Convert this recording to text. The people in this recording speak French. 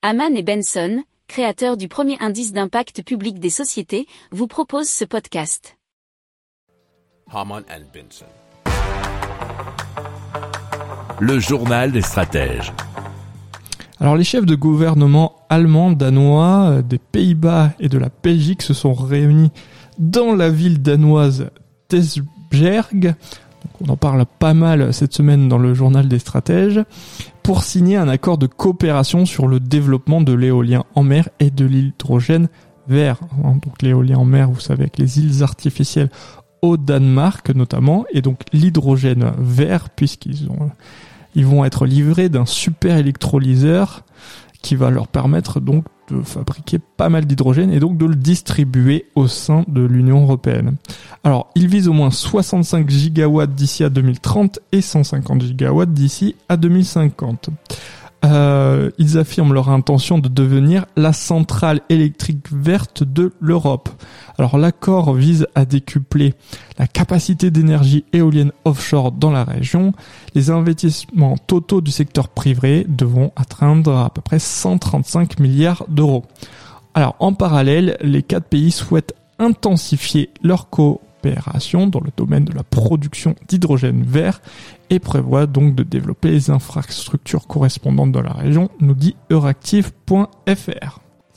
Haman et Benson, créateurs du premier indice d'impact public des sociétés, vous proposent ce podcast. Haman and Benson. Le journal des stratèges. Alors les chefs de gouvernement allemands, danois, des Pays-Bas et de la Belgique se sont réunis dans la ville danoise On en parle pas mal cette semaine dans le journal des stratèges pour signer un accord de coopération sur le développement de l'éolien en mer et de l'hydrogène vert. Donc l'éolien en mer, vous savez, avec les îles artificielles au Danemark notamment, et donc l'hydrogène vert puisqu'ils ont ils vont être livrés d'un super électrolyseur qui va leur permettre donc de fabriquer pas mal d'hydrogène et donc de le distribuer au sein de l'Union européenne. Alors, ils visent au moins 65 gigawatts d'ici à 2030 et 150 gigawatts d'ici à 2050. Euh, ils affirment leur intention de devenir la centrale électrique verte de l'Europe. Alors l'accord vise à décupler la capacité d'énergie éolienne offshore dans la région. Les investissements totaux du secteur privé devront atteindre à peu près 135 milliards d'euros. Alors en parallèle, les quatre pays souhaitent intensifier leur co dans le domaine de la production d'hydrogène vert et prévoit donc de développer les infrastructures correspondantes dans la région, nous dit euractiv.fr.